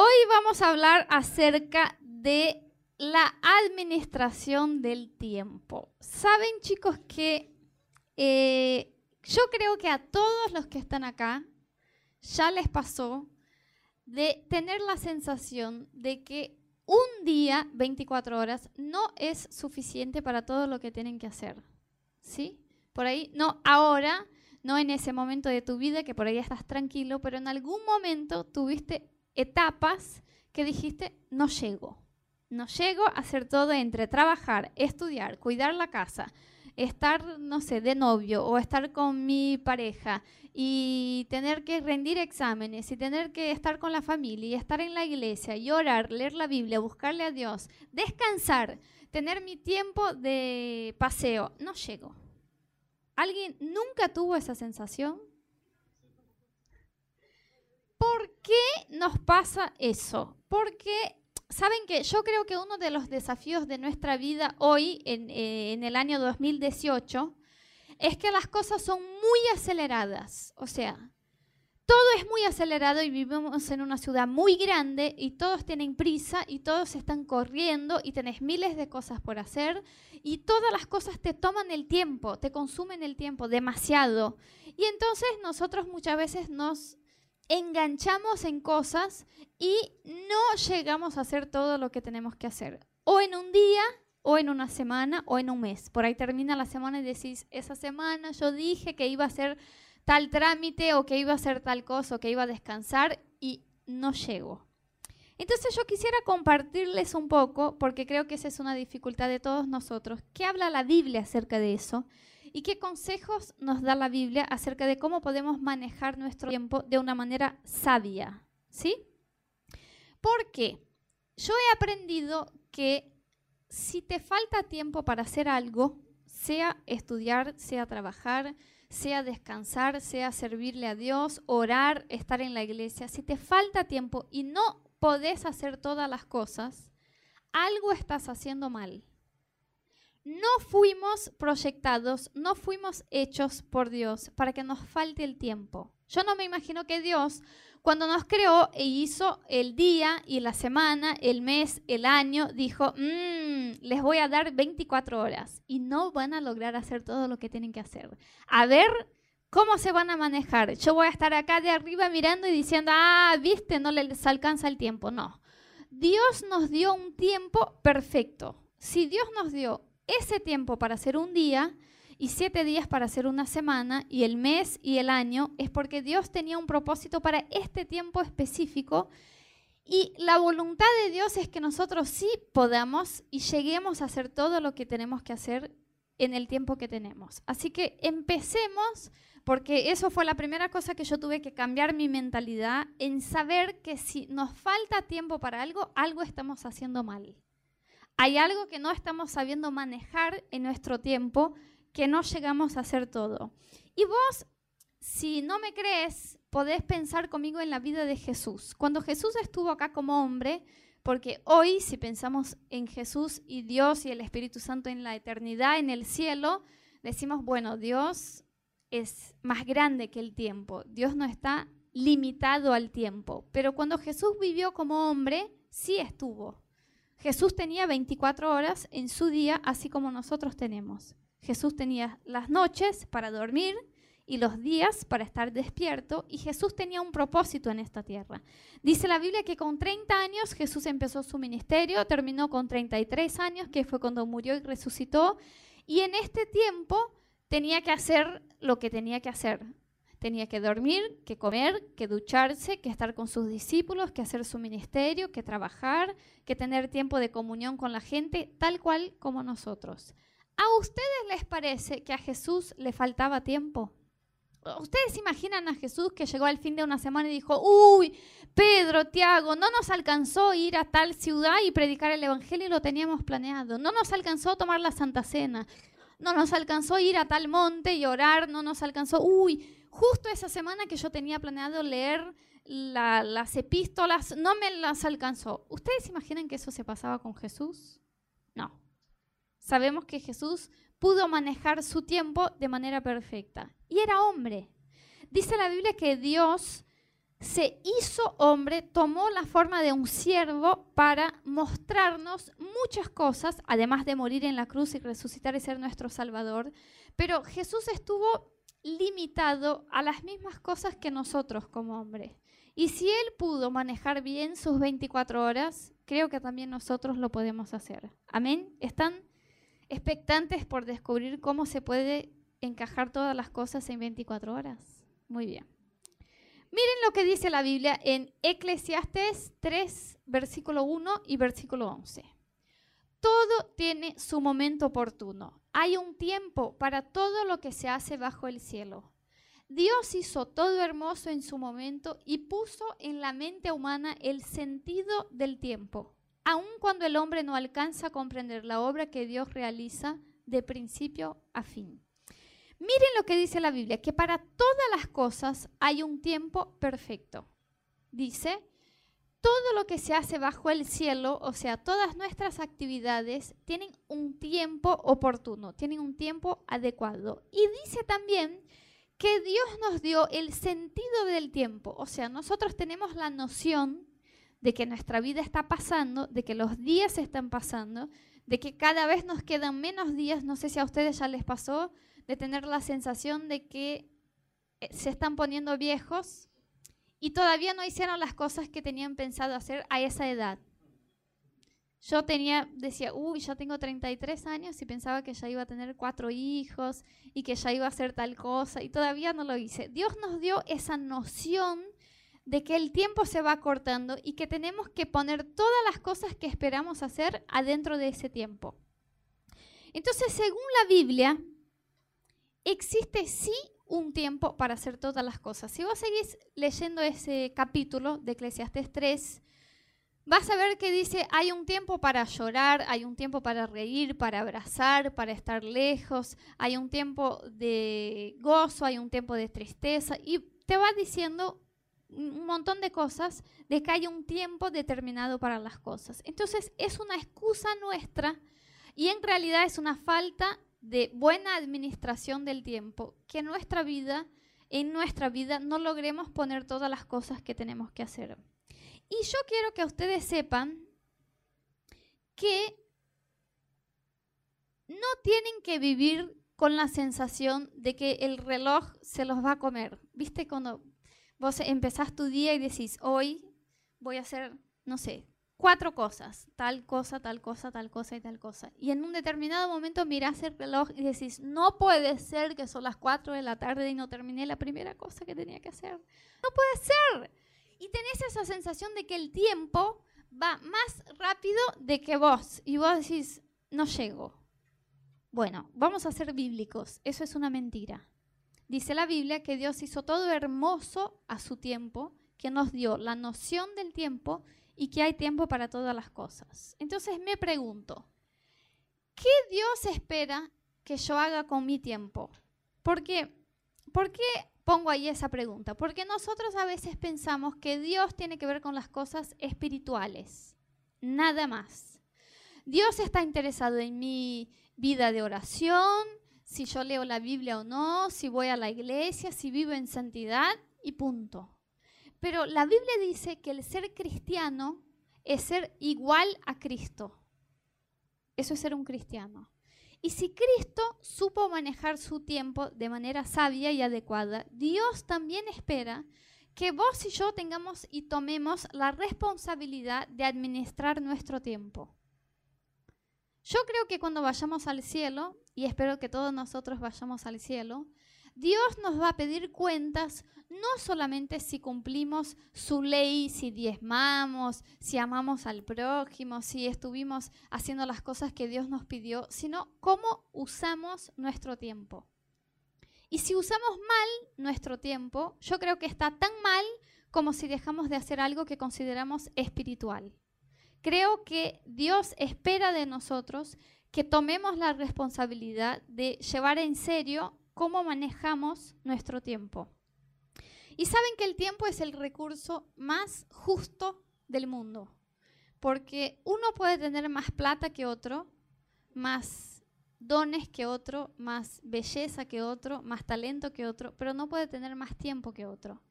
Hoy vamos a hablar acerca de la administración del tiempo. Saben chicos que eh, yo creo que a todos los que están acá ya les pasó de tener la sensación de que un día, 24 horas, no es suficiente para todo lo que tienen que hacer. ¿Sí? Por ahí, no ahora, no en ese momento de tu vida que por ahí estás tranquilo, pero en algún momento tuviste etapas que dijiste, no llego. No llego a hacer todo entre trabajar, estudiar, cuidar la casa, estar, no sé, de novio o estar con mi pareja y tener que rendir exámenes y tener que estar con la familia y estar en la iglesia y orar, leer la Biblia, buscarle a Dios, descansar, tener mi tiempo de paseo, no llego. ¿Alguien nunca tuvo esa sensación? ¿Por qué nos pasa eso? Porque saben que yo creo que uno de los desafíos de nuestra vida hoy, en, eh, el año 2018, es que las cosas son muy aceleradas. O sea, todo es muy acelerado y vivimos en una ciudad muy grande y todos tienen prisa y todos están corriendo y tenés miles de cosas por hacer y todas las cosas te toman el tiempo, te consumen el tiempo demasiado. Y entonces nosotros muchas veces nos enganchamos en cosas y no llegamos a hacer todo lo que tenemos que hacer. O en un día, o en una semana, o en un mes. Por ahí termina la semana y decís, esa semana yo dije que iba a hacer tal trámite o que iba a hacer tal cosa o que iba a descansar y no llego. Entonces yo quisiera compartirles un poco, porque creo que esa es una dificultad de todos nosotros, ¿qué habla la Biblia acerca de eso? ¿Y qué consejos nos da la Biblia acerca de cómo podemos manejar nuestro tiempo de una manera sabia? ¿Sí? Porque yo he aprendido que si te falta tiempo para hacer algo, sea estudiar, sea trabajar, sea descansar, sea servirle a Dios, orar, estar en la iglesia, si te falta tiempo y no podés hacer todas las cosas, algo estás haciendo mal no fuimos proyectados, no fuimos hechos por Dios para que nos falte el tiempo. Yo no me imagino que Dios, cuando nos creó e hizo el día y la semana, el mes, el año, dijo, mm, les voy a dar 24 horas y no van a lograr hacer todo lo que tienen que hacer. A ver cómo se van a manejar. Yo voy a estar acá de arriba mirando y diciendo, ah, viste, no les alcanza el tiempo. No. Dios nos dio un tiempo perfecto. Si Dios nos dio ese tiempo para hacer un día y siete días para hacer una semana y el mes y el año es porque Dios tenía un propósito para este tiempo específico y la voluntad de Dios es que nosotros sí podamos y lleguemos a hacer todo lo que tenemos que hacer en el tiempo que tenemos. Así que empecemos, porque eso fue la primera cosa que yo tuve que cambiar mi mentalidad en saber que si nos falta tiempo para algo, algo estamos haciendo mal. Hay algo que no estamos sabiendo manejar en nuestro tiempo, que no llegamos a hacer todo. Y vos, si no me crees, podés pensar conmigo en la vida de Jesús. Cuando Jesús estuvo acá como hombre, porque hoy si pensamos en Jesús y Dios y el Espíritu Santo en la eternidad, en el cielo, decimos, bueno, Dios es más grande que el tiempo. Dios no está limitado al tiempo. Pero cuando Jesús vivió como hombre, sí estuvo. Jesús tenía 24 horas en su día, así como nosotros tenemos. Jesús tenía las noches para dormir y los días para estar despierto, y Jesús tenía un propósito en esta tierra. Dice la Biblia que con 30 años Jesús empezó su ministerio, terminó con 33 años, que fue cuando murió y resucitó, y en este tiempo tenía que hacer lo que tenía que hacer. Tenía que dormir, que comer, que ducharse, que estar con sus discípulos, que hacer su ministerio, que trabajar, que tener tiempo de comunión con la gente, tal cual como nosotros. ¿A ustedes les parece que a Jesús le faltaba tiempo? ¿Ustedes imaginan a Jesús que llegó al fin de una semana y dijo, uy, Pedro, Tiago, no nos alcanzó ir a tal ciudad y predicar el Evangelio y lo teníamos planeado? No nos alcanzó tomar la Santa Cena. No nos alcanzó ir a tal monte y orar. No nos alcanzó, uy, justo esa semana que yo tenía planeado leer las epístolas, no me las alcanzó. ¿Ustedes imaginan que eso se pasaba con Jesús? No. Sabemos que Jesús pudo manejar su tiempo de manera perfecta. Y era hombre. Dice la Biblia que Dios se hizo hombre, tomó la forma de un siervo para mostrarnos muchas cosas, además de morir en la cruz y resucitar y ser nuestro Salvador. Pero Jesús estuvo limitado a las mismas cosas que nosotros como hombre. Y si Él pudo manejar bien sus 24 horas, creo que también nosotros lo podemos hacer. Amén. ¿Están expectantes por descubrir cómo se puede encajar todas las cosas en 24 horas? Muy bien. Miren lo que dice la Biblia en Eclesiastes 3, versículo 1 y versículo 11. Todo tiene su momento oportuno. Hay un tiempo para todo lo que se hace bajo el cielo. Dios hizo todo hermoso en su momento y puso en la mente humana el sentido del tiempo, aun cuando el hombre no alcanza a comprender la obra que Dios realiza de principio a fin. Miren lo que dice la Biblia, que para todas las cosas hay un tiempo perfecto. Dice, todo lo que se hace bajo el cielo, o sea, todas nuestras actividades, tienen un tiempo oportuno, tienen un tiempo adecuado. Y dice también que Dios nos dio el sentido del tiempo, o sea, nosotros tenemos la noción de que nuestra vida está pasando, de que los días están pasando, de que cada vez nos quedan menos días, no sé si a ustedes ya les pasó, de tener la sensación de que eh, se están poniendo viejos y todavía no hicieron las cosas que tenían pensado hacer a esa edad. Yo tenía, decía, uy, yo tengo 33 años y pensaba que ya iba a tener cuatro hijos y que ya iba a hacer tal cosa y todavía no lo hice. Dios nos dio esa noción de que el tiempo se va cortando y que tenemos que poner todas las cosas que esperamos hacer adentro de ese tiempo. Entonces, según la Biblia, existe sí un tiempo para hacer todas las cosas. Si vos seguís leyendo ese capítulo de Eclesiastes 3, vas a ver que dice, hay un tiempo para llorar, hay un tiempo para reír, para abrazar, para estar lejos, hay un tiempo de gozo, hay un tiempo de tristeza, y te va diciendo un montón de cosas de que hay un tiempo determinado para las cosas. Entonces es una excusa nuestra y en realidad es una falta de buena administración del tiempo, que nuestra vida, en nuestra vida no logremos poner todas las cosas que tenemos que hacer. Y yo quiero que ustedes sepan que no tienen que vivir con la sensación de que el reloj se los va a comer. ¿Viste cuando vos empezás tu día y decís, hoy voy a hacer, no sé, cuatro cosas, tal cosa, tal cosa, tal cosa y tal cosa. Y en un determinado momento mirás el reloj y decís, no puede ser que son las cuatro de la tarde y no terminé la primera cosa que tenía que hacer. No puede ser. Y tenés esa sensación de que el tiempo va más rápido de que vos. Y vos decís, no llego. Bueno, vamos a ser bíblicos. Eso es una mentira. Dice la Biblia que Dios hizo todo hermoso a su tiempo, que nos dio la noción del tiempo y que hay tiempo para todas las cosas. Entonces me pregunto, ¿qué Dios espera que yo haga con mi tiempo? Porque, ¿Por qué pongo ahí esa pregunta? Porque nosotros a veces pensamos que Dios tiene que ver con las cosas espirituales, nada más. Dios está interesado en mi vida de oración, si yo leo la Biblia o no, si voy a la iglesia, si vivo en santidad y punto. Pero la Biblia dice que el ser cristiano es ser igual a Cristo. Eso es ser un cristiano. Y si Cristo supo manejar su tiempo de manera sabia y adecuada, Dios también espera que vos y yo tengamos y tomemos la responsabilidad de administrar nuestro tiempo. Yo creo que cuando vayamos al cielo, y espero que todos nosotros vayamos al cielo, Dios nos va a pedir cuentas no solamente si cumplimos su ley, si diezmamos, si amamos al prójimo, si estuvimos haciendo las cosas que Dios nos pidió, sino cómo usamos nuestro tiempo. Y si usamos mal nuestro tiempo, yo creo que está tan mal como si dejamos de hacer algo que consideramos espiritual. Creo que Dios espera de nosotros que tomemos la responsabilidad de llevar en serio cómo manejamos nuestro tiempo. Y saben que el tiempo es el recurso más justo del mundo, porque uno puede tener más plata que otro, más dones que otro, más belleza que otro, más talento que otro, pero no puede tener más tiempo que otro.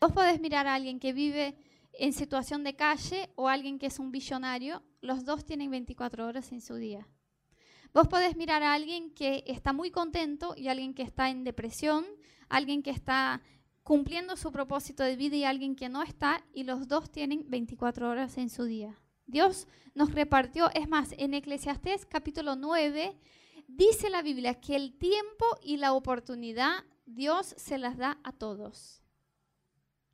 Vos podés mirar a alguien que vive en situación de calle o alguien que es un billonario, los dos tienen 24 horas en su día. Vos podés mirar a alguien que está muy contento y alguien que está en depresión, alguien que está cumpliendo su propósito de vida y alguien que no está, y los dos tienen 24 horas en su día. Dios nos repartió, es más, en Eclesiastés capítulo 9 dice la Biblia que el tiempo y la oportunidad Dios se las da a todos.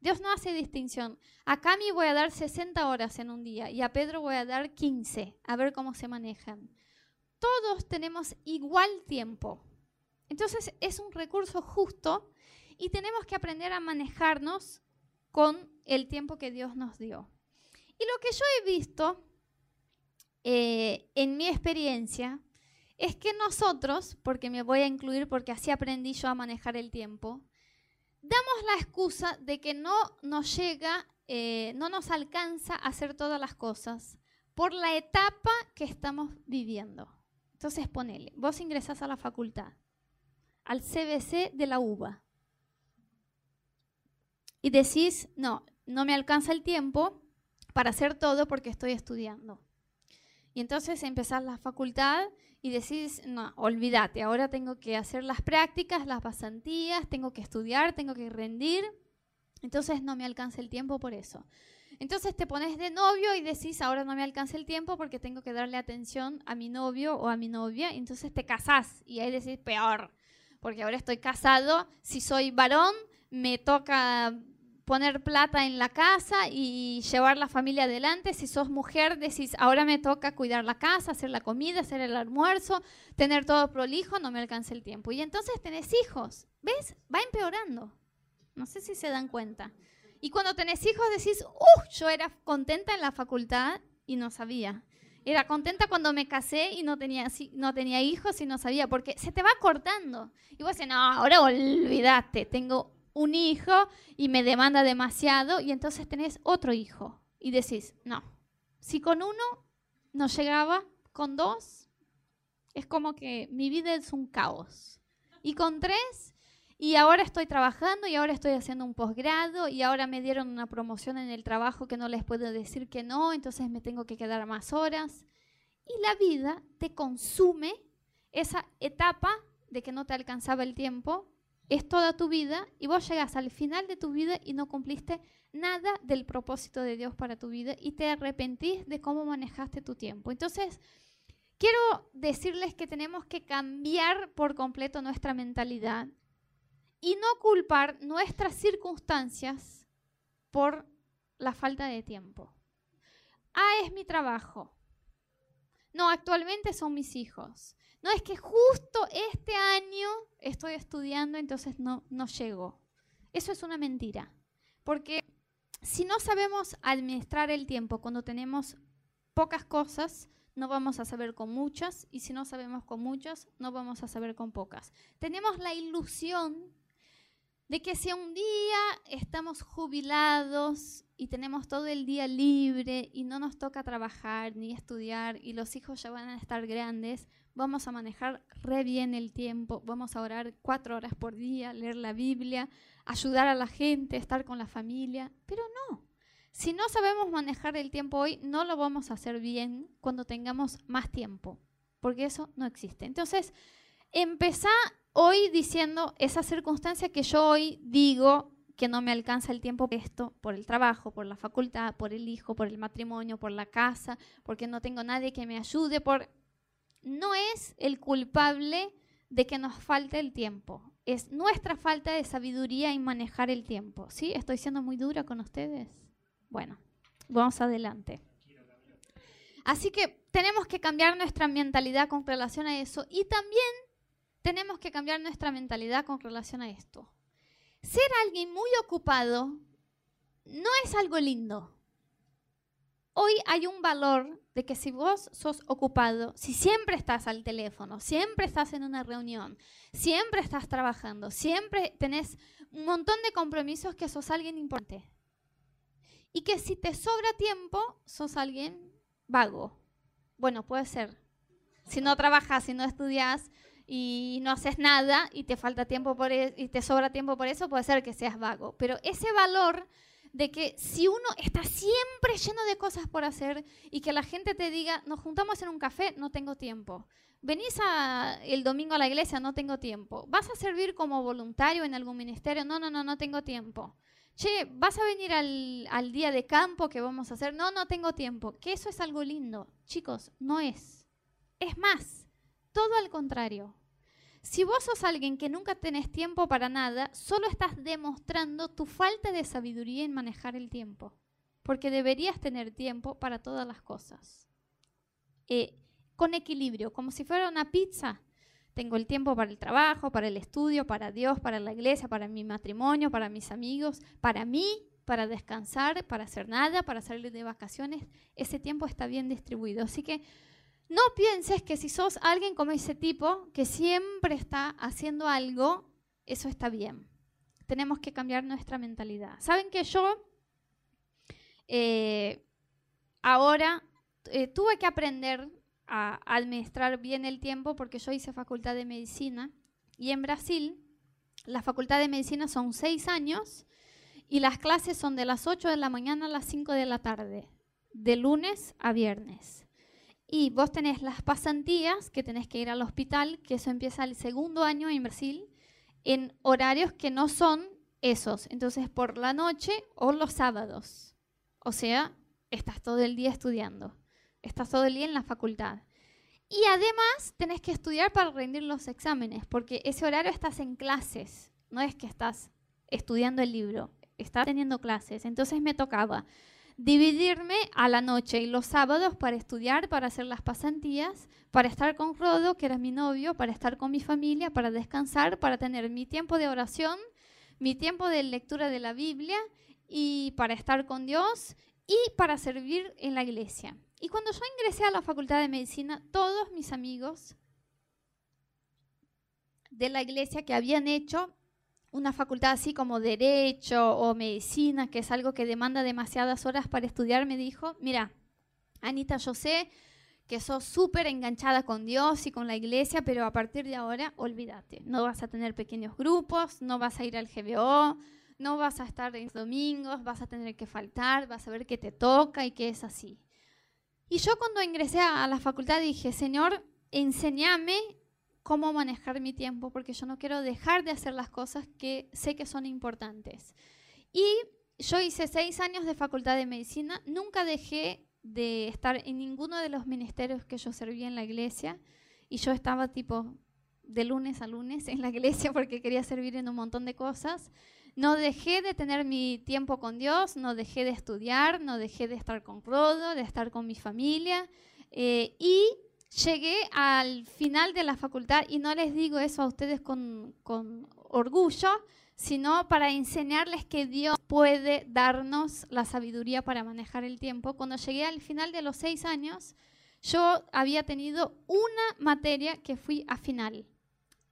Dios no hace distinción. A Cami voy a dar 60 horas en un día y a Pedro voy a dar 15, a ver cómo se manejan. Todos tenemos igual tiempo. Entonces es un recurso justo y tenemos que aprender a manejarnos con el tiempo que Dios nos dio. Y lo que yo he visto eh, en mi experiencia es que nosotros, porque me voy a incluir porque así aprendí yo a manejar el tiempo, damos la excusa de que no nos llega, eh, no nos alcanza a hacer todas las cosas por la etapa que estamos viviendo. Entonces ponele, vos ingresás a la facultad, al CBC de la UBA, y decís, no, no me alcanza el tiempo para hacer todo porque estoy estudiando. Y entonces empezás la facultad y decís, no, olvídate, ahora tengo que hacer las prácticas, las pasantías, tengo que estudiar, tengo que rendir. Entonces no me alcanza el tiempo por eso. Entonces te pones de novio y decís, ahora no me alcanza el tiempo porque tengo que darle atención a mi novio o a mi novia. Entonces te casás y ahí decís, peor, porque ahora estoy casado, si soy varón, me toca poner plata en la casa y llevar la familia adelante. Si sos mujer, decís, ahora me toca cuidar la casa, hacer la comida, hacer el almuerzo, tener todo prolijo, no me alcanza el tiempo. Y entonces tenés hijos, ¿ves? Va empeorando. No sé si se dan cuenta. Y cuando tenés hijos decís, ¡uh! Yo era contenta en la facultad y no sabía. Era contenta cuando me casé y no tenía, no tenía hijos y no sabía, porque se te va cortando. Y vos decís, no, ahora olvídate, tengo un hijo y me demanda demasiado y entonces tenés otro hijo y decís, no, si con uno no llegaba, con dos, es como que mi vida es un caos. Y con tres, y ahora estoy trabajando y ahora estoy haciendo un posgrado y ahora me dieron una promoción en el trabajo que no les puedo decir que no, entonces me tengo que quedar más horas. Y la vida te consume esa etapa de que no te alcanzaba el tiempo es toda tu vida y vos llegas al final de tu vida y no cumpliste nada del propósito de Dios para tu vida y te arrepentís de cómo manejaste tu tiempo. Entonces, quiero decirles que tenemos que cambiar por completo nuestra mentalidad y no culpar nuestras circunstancias por la falta de tiempo. Ah, es mi trabajo. No, actualmente son mis hijos. No, es que justo este año estoy estudiando, entonces no, no llego. Eso es una mentira. Porque si no sabemos administrar el tiempo cuando tenemos pocas cosas, no vamos a saber con muchas, y si no sabemos con muchas, no vamos a saber con pocas. Tenemos la ilusión de que si un día estamos jubilados y tenemos todo el día libre y no nos toca trabajar ni estudiar y los hijos ya van a estar grandes, vamos a manejar re bien el tiempo, vamos a orar cuatro horas por día, leer la Biblia, ayudar a la gente, estar con la familia, pero no. Si no sabemos manejar el tiempo hoy, no lo vamos a hacer bien cuando tengamos más tiempo, porque eso no existe. Entonces, empezá hoy diciendo esa circunstancia que yo hoy digo que no me alcanza el tiempo esto por el trabajo, por la facultad, por el hijo, por el matrimonio, por la casa, porque no tengo nadie que me ayude, por no es el culpable de que nos falte el tiempo, es nuestra falta de sabiduría en manejar el tiempo, ¿sí? Estoy siendo muy dura con ustedes. Bueno, vamos adelante. Así que tenemos que cambiar nuestra mentalidad con relación a eso y también tenemos que cambiar nuestra mentalidad con relación a esto. Ser alguien muy ocupado no es algo lindo. Hoy hay un valor de que si vos sos ocupado, si siempre estás al teléfono, siempre estás en una reunión, siempre estás trabajando, siempre tenés un montón de compromisos que sos alguien importante. Y que si te sobra tiempo, sos alguien vago. Bueno, puede ser. Si no trabajas, si no estudias, y no haces nada y te falta tiempo por e, y te sobra tiempo por eso, puede ser que seas vago. Pero ese valor de que si uno está siempre lleno de cosas por hacer y que la gente te diga, nos juntamos en un café, no tengo tiempo. Venís el domingo a la iglesia, no tengo tiempo. ¿Vas a servir como voluntario en algún ministerio? No, no, no, no tengo tiempo. Che, ¿vas a venir al, al día de campo que vamos a hacer? No, no tengo tiempo. Que eso es algo lindo. Chicos, no es. Es más, todo al contrario. Si vos sos alguien que nunca tenés tiempo para nada, solo estás demostrando tu falta de sabiduría en manejar el tiempo, porque deberías tener tiempo para todas las cosas. Eh, con equilibrio, como si fuera una pizza. Tengo el tiempo para el trabajo, para el estudio, para Dios, para la iglesia, para mi matrimonio, para mis amigos, para mí, para descansar, para hacer nada, para salir de vacaciones. Ese tiempo está bien distribuido. Así que no pienses que si sos alguien como ese tipo, que siempre está haciendo algo, eso está bien. Tenemos que cambiar nuestra mentalidad. Saben que yo eh, ahora eh, tuve que aprender a administrar bien el tiempo porque yo hice facultad de medicina y en Brasil la facultad de medicina son seis años y las clases son de las 8 de la mañana a las 5 de la tarde, de lunes a viernes. Y vos tenés las pasantías, que tenés que ir al hospital, que eso empieza el segundo año en Brasil, en horarios que no son esos. Entonces, por la noche o los sábados. O sea, estás todo el día estudiando. Estás todo el día en la facultad. Y además tenés que estudiar para rendir los exámenes, porque ese horario estás en clases. No es que estás estudiando el libro, estás teniendo clases. Entonces me tocaba dividirme a la noche y los sábados para estudiar, para hacer las pasantías, para estar con Rodo, que era mi novio, para estar con mi familia, para descansar, para tener mi tiempo de oración, mi tiempo de lectura de la Biblia y para estar con Dios y para servir en la iglesia. Y cuando yo ingresé a la Facultad de Medicina, todos mis amigos de la iglesia que habían hecho una facultad así como derecho o medicina, que es algo que demanda demasiadas horas para estudiar, me dijo, mira, Anita, yo sé que sos súper enganchada con Dios y con la iglesia, pero a partir de ahora, olvídate, no vas a tener pequeños grupos, no vas a ir al GBO, no vas a estar en domingos, vas a tener que faltar, vas a ver qué te toca y qué es así. Y yo cuando ingresé a la facultad dije, Señor, enséñame cómo manejar mi tiempo, porque yo no quiero dejar de hacer las cosas que sé que son importantes. Y yo hice seis años de facultad de medicina, nunca dejé de estar en ninguno de los ministerios que yo servía en la iglesia, y yo estaba tipo de lunes a lunes en la iglesia porque quería servir en un montón de cosas. No dejé de tener mi tiempo con Dios, no dejé de estudiar, no dejé de estar con Rodo, de estar con mi familia. Eh, y llegué al final de la facultad y no les digo eso a ustedes con, orgullo, sino para enseñarles que Dios puede darnos la sabiduría para manejar el tiempo. Cuando llegué al final de los seis años, yo había tenido una materia que fui a final.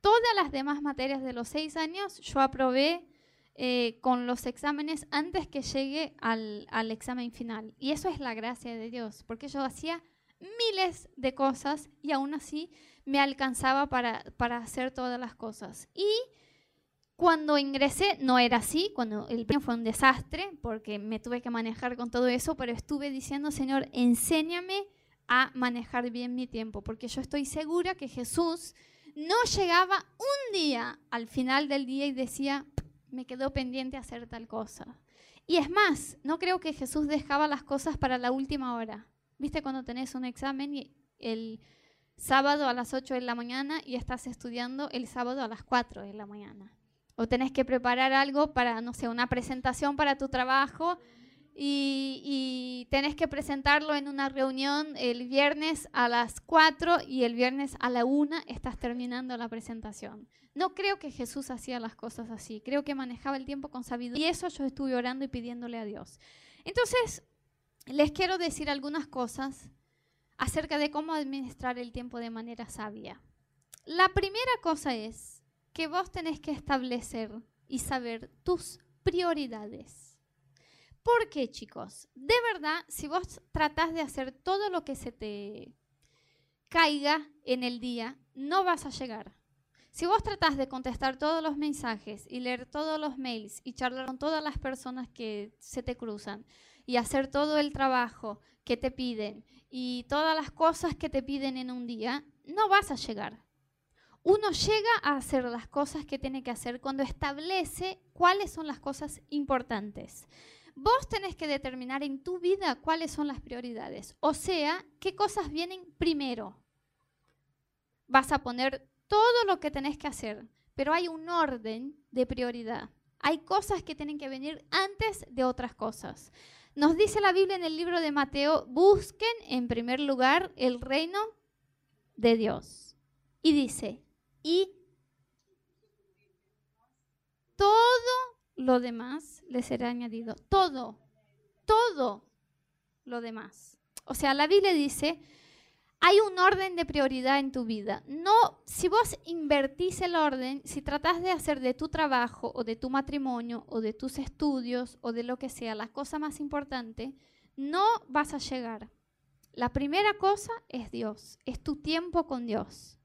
Todas las demás materias de los seis años yo aprobé eh, con los exámenes antes que llegue al, al examen final. Y eso es la gracia de Dios, porque yo hacía miles de cosas y aún así me alcanzaba para, para hacer todas las cosas. Y cuando ingresé no era así, cuando el premio fue un desastre porque me tuve que manejar con todo eso, pero estuve diciendo, Señor, enséñame a manejar bien mi tiempo, porque yo estoy segura que Jesús no llegaba un día al final del día y decía, me quedó pendiente hacer tal cosa. Y es más, no creo que Jesús dejaba las cosas para la última hora. ¿Viste cuando tenés un examen y el sábado a las 8 de la mañana y estás estudiando el sábado a las 4 de la mañana? O tenés que preparar algo para, no sé, una presentación para tu trabajo y, y, tenés que presentarlo en una reunión el viernes a las 4 y el viernes a la 1 estás terminando la presentación. No creo que Jesús hacía las cosas así, creo que manejaba el tiempo con sabiduría y eso yo estuve orando y pidiéndole a Dios. Entonces, les quiero decir algunas cosas acerca de cómo administrar el tiempo de manera sabia. La primera cosa es que vos tenés que establecer y saber tus prioridades. ¿Por qué, chicos? De verdad, si vos tratás de hacer todo lo que se te caiga en el día, no vas a llegar. Si vos tratás de contestar todos los mensajes y leer todos los mails y charlar con todas las personas que se te cruzan y hacer todo el trabajo que te piden y todas las cosas que te piden en un día, no vas a llegar. Uno llega a hacer las cosas que tiene que hacer cuando establece cuáles son las cosas importantes. Vos tenés que determinar en tu vida cuáles son las prioridades, o sea, qué cosas vienen primero. Vas a poner todo lo que tenés que hacer, pero hay un orden de prioridad. Hay cosas que tienen que venir antes de otras cosas. Nos dice la Biblia en el libro de Mateo, busquen en primer lugar el reino de Dios. Y dice, y todo lo demás le será añadido. Todo, todo lo demás. O sea, la Biblia dice, hay un orden de prioridad en tu vida. No, si vos invertís el orden, si tratás de hacer de tu trabajo o de tu matrimonio o de tus estudios o de lo que sea la cosa más importante, no vas a llegar. La primera cosa es Dios, es tu tiempo con Dios.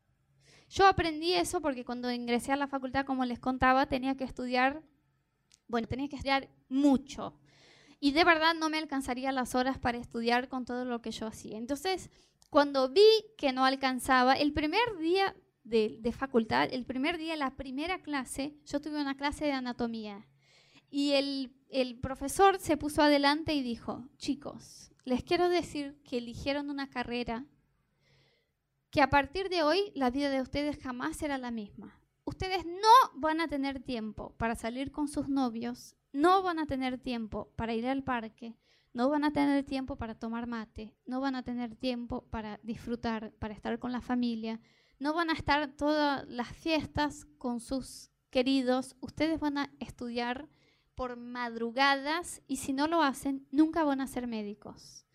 Yo aprendí eso porque cuando ingresé a la facultad, como les contaba, tenía que estudiar, bueno, tenía que estudiar mucho. Y de verdad no me alcanzaría las horas para estudiar con todo lo que yo hacía. Entonces, cuando vi que no alcanzaba, el primer día de, facultad, el primer día, la primera clase, yo tuve una clase de anatomía. Y el, el profesor se puso adelante y dijo, chicos, les quiero decir que eligieron una carrera que a partir de hoy la vida de ustedes jamás será la misma. Ustedes no van a tener tiempo para salir con sus novios, no van a tener tiempo para ir al parque, no van a tener tiempo para tomar mate, no van a tener tiempo para disfrutar, para estar con la familia, no van a estar todas las fiestas con sus queridos, ustedes van a estudiar por madrugadas y si no lo hacen, nunca van a ser médicos.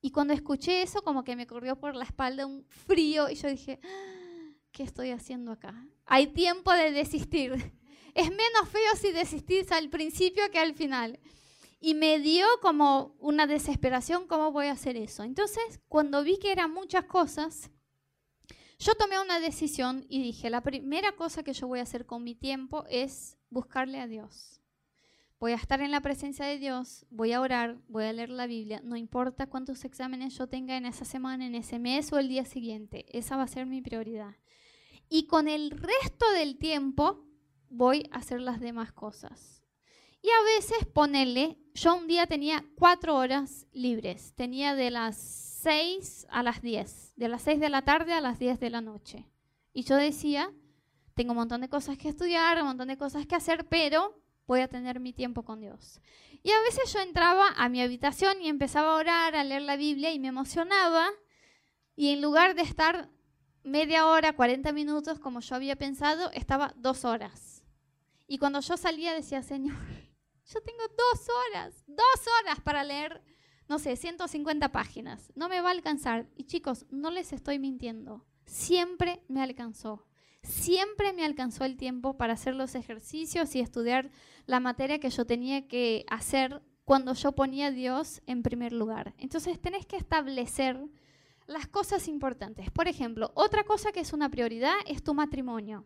Y cuando escuché eso, como que me corrió por la espalda un frío y yo dije, ah, ¿qué estoy haciendo acá? Hay tiempo de desistir. Es menos feo si desistís al principio que al final. Y me dio como una desesperación, ¿cómo voy a hacer eso? Entonces, cuando vi que eran muchas cosas, yo tomé una decisión y dije, la primera cosa que yo voy a hacer con mi tiempo es buscarle a Dios voy a estar en la presencia de Dios, voy a orar, voy a leer la Biblia, no importa cuántos exámenes yo tenga en esa semana, en ese mes o el día siguiente, esa va a ser mi prioridad. Y con el resto del tiempo voy a hacer las demás cosas. Y a veces ponerle, yo un día tenía cuatro horas libres, tenía de las seis a las diez, de las seis de la tarde a las diez de la noche. Y yo decía, tengo un montón de cosas que estudiar, un montón de cosas que hacer, pero voy a tener mi tiempo con Dios. Y a veces yo entraba a mi habitación y empezaba a orar, a leer la Biblia y me emocionaba. Y en lugar de estar media hora, 40 minutos, como yo había pensado, estaba dos horas. Y cuando yo salía decía, Señor, yo tengo dos horas, dos horas para leer, no sé, 150 páginas. No me va a alcanzar. Y chicos, no les estoy mintiendo. Siempre me alcanzó siempre me alcanzó el tiempo para hacer los ejercicios y estudiar la materia que yo tenía que hacer cuando yo ponía a Dios en primer lugar. Entonces tenés que establecer las cosas importantes. Por ejemplo, otra cosa que es una prioridad es tu matrimonio.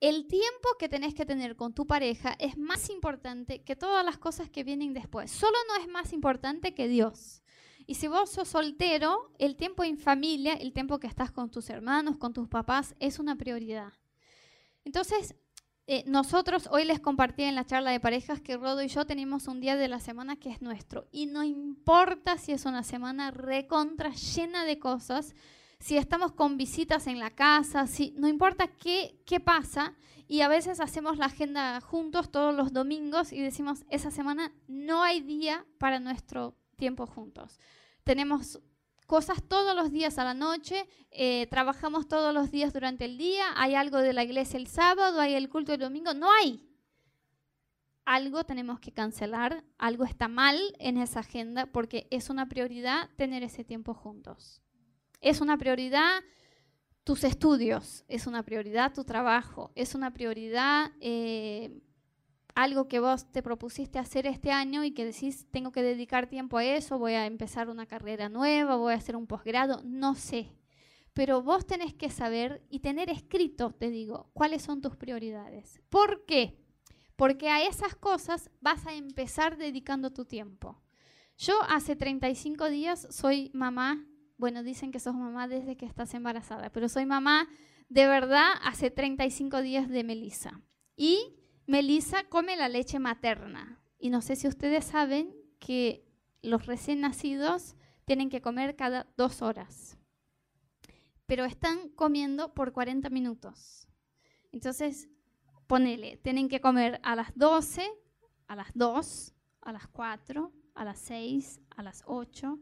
El tiempo que tenés que tener con tu pareja es más importante que todas las cosas que vienen después. Solo no es más importante que Dios. Y si vos sos soltero, el tiempo en familia, el tiempo que estás con tus hermanos, con tus papás, es una prioridad. Entonces, eh, nosotros hoy les compartí en la charla de parejas que Rodo y yo tenemos un día de la semana que es nuestro. Y no importa si es una semana recontra llena de cosas, si estamos con visitas en la casa, si, no importa qué, qué pasa. Y a veces hacemos la agenda juntos todos los domingos y decimos, esa semana no hay día para nuestro tiempo juntos. Tenemos cosas todos los días a la noche, eh, trabajamos todos los días durante el día, hay algo de la iglesia el sábado, hay el culto el domingo, no hay. Algo tenemos que cancelar, algo está mal en esa agenda porque es una prioridad tener ese tiempo juntos. Es una prioridad tus estudios, es una prioridad tu trabajo, es una prioridad eh, algo que vos te propusiste hacer este año y que decís, tengo que dedicar tiempo a eso, voy a empezar una carrera nueva, voy a hacer un posgrado, no sé. pero vos tenés que saber y tener escrito, te digo, cuáles son tus prioridades. ¿Por qué? Porque a esas cosas vas a empezar dedicando tu tiempo. Yo hace 35 días soy mamá, bueno, dicen que sos mamá desde que estás embarazada, pero soy mamá de verdad hace 35 días de Melissa. Y Melissa come la leche materna. Y no sé si ustedes saben que los recién nacidos tienen que comer cada dos horas. Pero están comiendo por 40 minutos. Entonces, ponele, tienen que comer a las 12, a las 2, a las 4, a las 6, a las 8.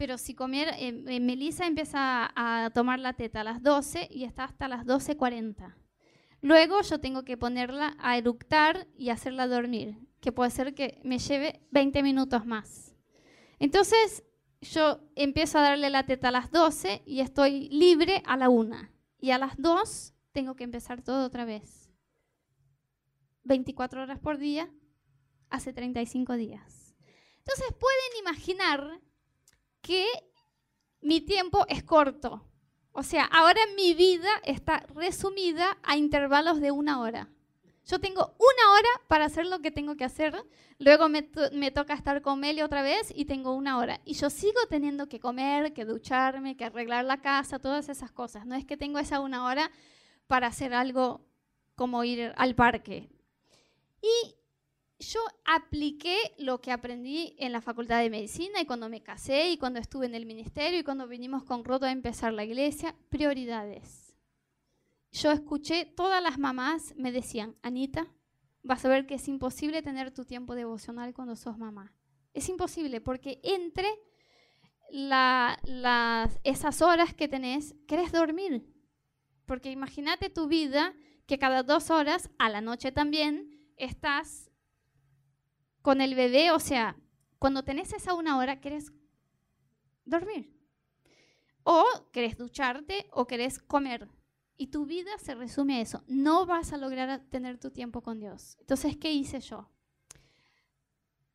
Pero si comiera, eh, eh, Melissa empieza a, tomar la teta a las 12 y está hasta las 12.40. Luego yo tengo que ponerla a eructar y hacerla dormir, que puede ser que me lleve 20 minutos más. Entonces yo empiezo a darle la teta a las 12 y estoy libre a la 1. Y a las 2 tengo que empezar todo otra vez. 24 horas por día, hace 35 días. Entonces pueden imaginar que mi tiempo es corto. O sea, ahora mi vida está resumida a intervalos de una hora. Yo tengo una hora para hacer lo que tengo que hacer, luego me, toca estar con Meli otra vez y tengo una hora. Y yo sigo teniendo que comer, que ducharme, que arreglar la casa, todas esas cosas. No es que tengo esa una hora para hacer algo como ir al parque. Y yo apliqué lo que aprendí en la Facultad de Medicina y cuando me casé y cuando estuve en el ministerio y cuando vinimos con Roto a empezar la iglesia, prioridades. Yo escuché, todas las mamás me decían, Anita, vas a ver que es imposible tener tu tiempo devocional cuando sos mamá. Es imposible porque entre esas horas que tenés, querés dormir. Porque imagínate tu vida que cada dos horas, a la noche también, estás con el bebé, o sea, cuando tenés esa una hora, querés dormir. O querés ducharte o querés comer. Y tu vida se resume a eso. No vas a lograr tener tu tiempo con Dios. Entonces, ¿qué hice yo?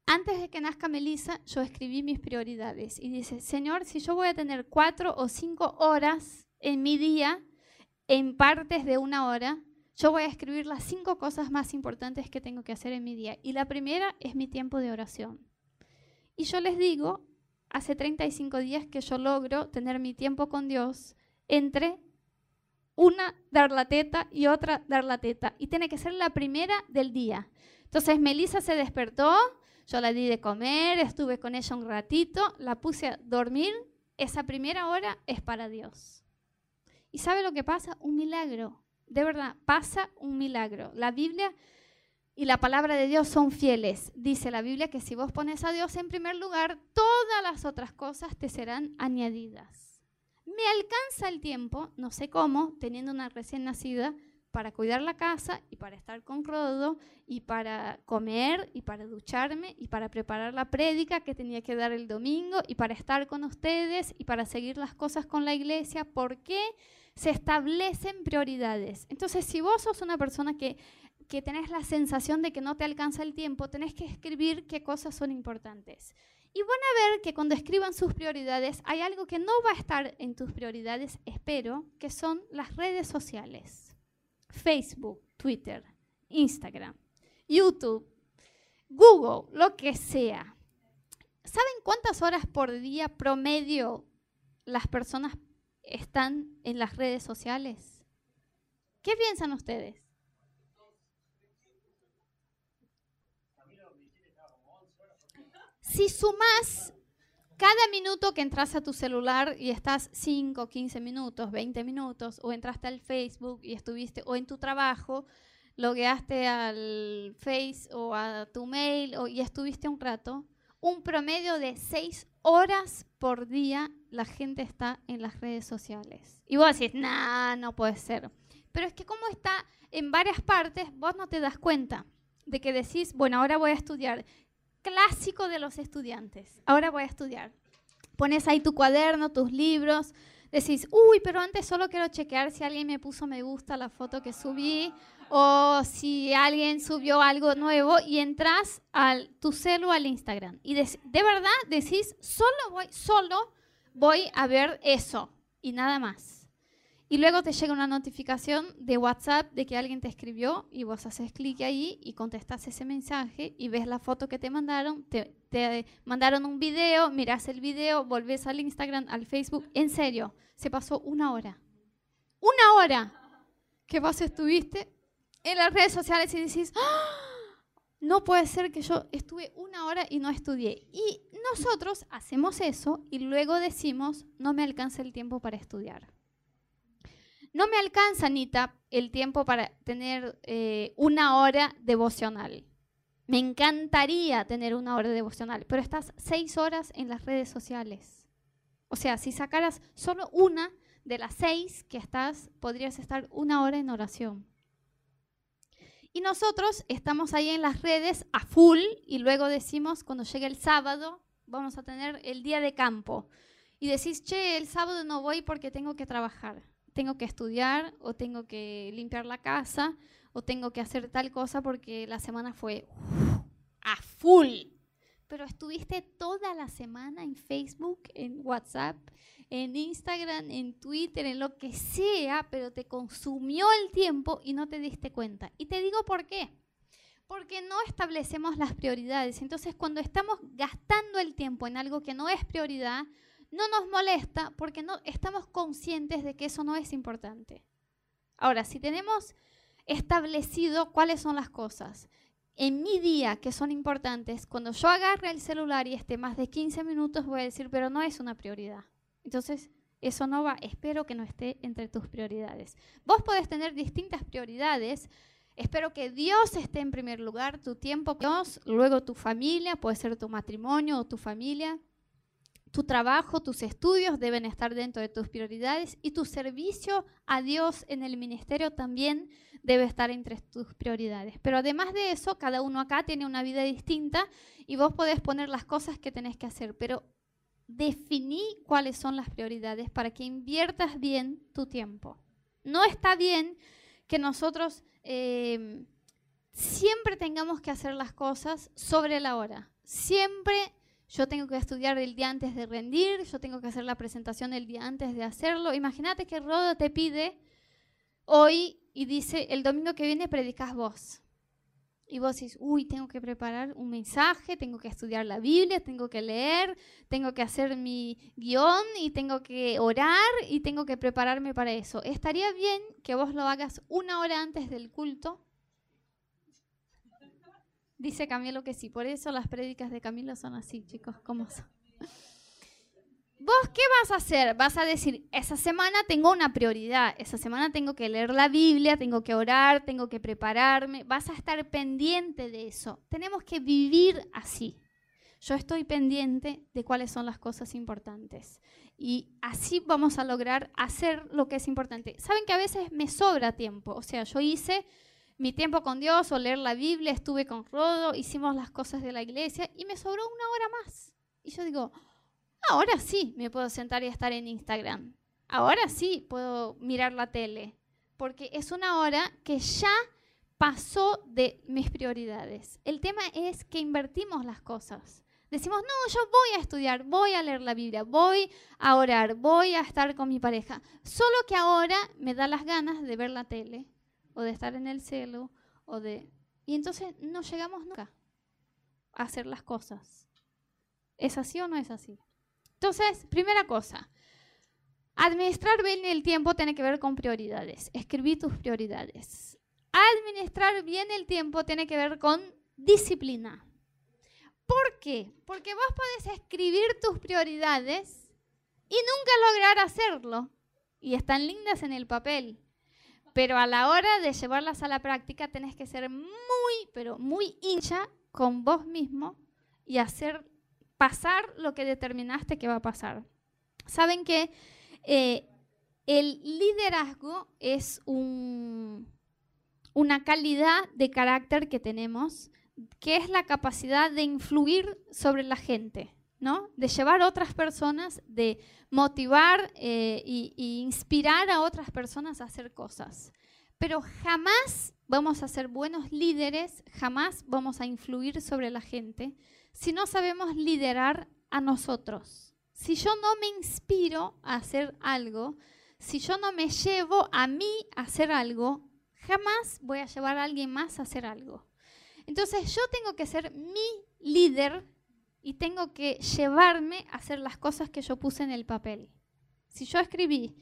Antes de que nazca Melissa, yo escribí mis prioridades y dice, Señor, si yo voy a tener cuatro o cinco horas en mi día, en partes de una hora, yo voy a escribir las cinco cosas más importantes que tengo que hacer en mi día. Y la primera es mi tiempo de oración. Y yo les digo, hace 35 días que yo logro tener mi tiempo con Dios entre una dar la teta y otra dar la teta. Y tiene que ser la primera del día. Entonces Melissa se despertó, yo la di de comer, estuve con ella un ratito, la puse a dormir. Esa primera hora es para Dios. ¿Y sabe lo que pasa? Un milagro de verdad, pasa un milagro. La Biblia y la palabra de Dios son fieles. Dice la Biblia que si vos pones a Dios en primer lugar, todas las otras cosas te serán añadidas. Me alcanza el tiempo, no sé cómo, teniendo una recién nacida, para cuidar la casa y para estar con Rodo y para comer y para ducharme y para preparar la prédica que tenía que dar el domingo y para estar con ustedes y para seguir las cosas con la iglesia. ¿Por qué? Se establecen prioridades. Entonces, si vos sos una persona que, que tenés la sensación de que no te alcanza el tiempo, tenés que escribir qué cosas son importantes. Y van a ver que cuando escriban sus prioridades hay algo que no va a estar en tus prioridades, espero, que son las redes sociales. Facebook, Twitter, Instagram, YouTube, Google, lo que sea. ¿Saben cuántas horas por día promedio las personas están en las redes sociales? ¿Qué piensan ustedes? Si sumas cada minuto que entras a tu celular y estás 5, 15 minutos, 20 minutos, o entraste al Facebook y estuviste, o en tu trabajo, logueaste al Face o a tu mail y estuviste un rato, un promedio de 6 horas por día la gente está en las redes sociales. Y vos decís, nah, no puede ser. Pero es que como está en varias partes, vos no te das cuenta de que decís, bueno, ahora voy a estudiar. Clásico de los estudiantes, ahora voy a estudiar. Pones ahí tu cuaderno, tus libros, decís, uy, pero antes solo quiero chequear si alguien me puso me gusta la foto que subí o si alguien subió algo nuevo y entras al tu celu al Instagram y de verdad decís, solo voy, solo voy a ver eso y nada más. y luego te llega una notificación de WhatsApp de que alguien te escribió y vos haces clic ahí y contestas ese mensaje y ves la foto que te mandaron, te, mandaron un video, miras el video, volvés al Instagram, al Facebook. En serio, se pasó una hora. Una hora que vos estuviste en las redes sociales y decís, ¡Ah! No puede ser que yo estuve una hora y no estudié. Y nosotros hacemos eso y luego decimos, no me alcanza el tiempo para estudiar. No me alcanza, Anita, el tiempo para tener eh, una hora devocional. Me encantaría tener una hora devocional, pero estás seis horas en las redes sociales. O sea, si sacaras solo una de las seis que estás, podrías estar una hora en oración. Y nosotros estamos ahí en las redes a full y luego decimos, cuando llegue el sábado, vamos a tener el día de campo. Y decís, che, el sábado no voy porque tengo que trabajar tengo que estudiar o tengo que limpiar la casa o tengo que hacer tal cosa porque la semana fue a full. Pero estuviste toda la semana en Facebook, en WhatsApp, en Instagram, en Twitter, en lo que sea, pero te consumió el tiempo y no te diste cuenta. Y te digo por qué. Porque no establecemos las prioridades. Entonces, cuando estamos gastando el tiempo en algo que no es prioridad, no nos molesta porque no estamos conscientes de que eso no es importante. Ahora, si tenemos establecido cuáles son las cosas en mi día que son importantes, cuando yo agarre el celular y esté más de 15 minutos, voy a decir, pero no es una prioridad. Entonces, eso no va, espero que no esté entre tus prioridades. Vos podés tener distintas prioridades. Espero que Dios esté en primer lugar, tu tiempo, Dios, luego tu familia, puede ser tu matrimonio o tu familia, tu trabajo, tus estudios deben estar dentro de tus prioridades y tu servicio a Dios en el ministerio también debe estar entre tus prioridades. Pero además de eso, cada uno acá tiene una vida distinta y vos podés poner las cosas que tenés que hacer, pero definí cuáles son las prioridades para que inviertas bien tu tiempo. No está bien que nosotros eh, siempre tengamos que hacer las cosas sobre la hora. Siempre yo tengo que estudiar el día antes de rendir, yo tengo que hacer la presentación el día antes de hacerlo. Imagínate que Rodo te pide hoy y dice, el domingo que viene predicas vos. Y vos decís, uy, tengo que preparar un mensaje, tengo que estudiar la Biblia, tengo que leer, tengo que hacer mi guion y tengo que orar y tengo que prepararme para eso. Estaría bien que vos lo hagas una hora antes del culto Dice Camilo que sí, por eso las prédicas de Camilo son así, chicos, ¿cómo son? ¿Vos qué vas a hacer? Vas a decir, esa semana tengo una prioridad, esa semana tengo que leer la Biblia, tengo que orar, tengo que prepararme, vas a estar pendiente de eso. Tenemos que vivir así. Yo estoy pendiente de cuáles son las cosas importantes. Y así vamos a lograr hacer lo que es importante. Saben que a veces me sobra tiempo. O sea, yo hice mi tiempo con Dios o leer la Biblia, estuve con Rodo, hicimos las cosas de la iglesia y me sobró una hora más. Y yo digo, ahora sí me puedo sentar y estar en Instagram. Ahora sí puedo mirar la tele. Porque es una hora que ya pasó de mis prioridades. El tema es que invertimos las cosas. Decimos, no, yo voy a estudiar, voy a leer la Biblia, voy a orar, voy a estar con mi pareja. Solo que ahora me da las ganas de ver la tele o de estar en el celo o de... Y entonces no llegamos nunca a hacer las cosas. ¿Es así o no es así? Entonces, primera cosa, administrar bien el tiempo tiene que ver con prioridades. Escribí tus prioridades. Administrar bien el tiempo tiene que ver con disciplina. ¿Por qué? Porque vos podés escribir tus prioridades y nunca lograr hacerlo. Y están lindas en el papel. Pero a la hora de llevarlas a la práctica tenés que ser muy, pero muy hincha con vos mismo y hacer pasar lo que determinaste que va a pasar. Saben que eh, el liderazgo es una calidad de carácter que tenemos, que es la capacidad de influir sobre la gente. De llevar a otras personas, de motivar e inspirar a otras personas a hacer cosas. Pero jamás vamos a ser buenos líderes, jamás vamos a influir sobre la gente si no sabemos liderar a nosotros. Si yo no me inspiro a hacer algo, si yo no me llevo a mí a hacer algo, jamás voy a llevar a alguien más a hacer algo. Entonces yo tengo que ser mi líder y tengo que llevarme a hacer las cosas que yo puse en el papel. Si yo escribí,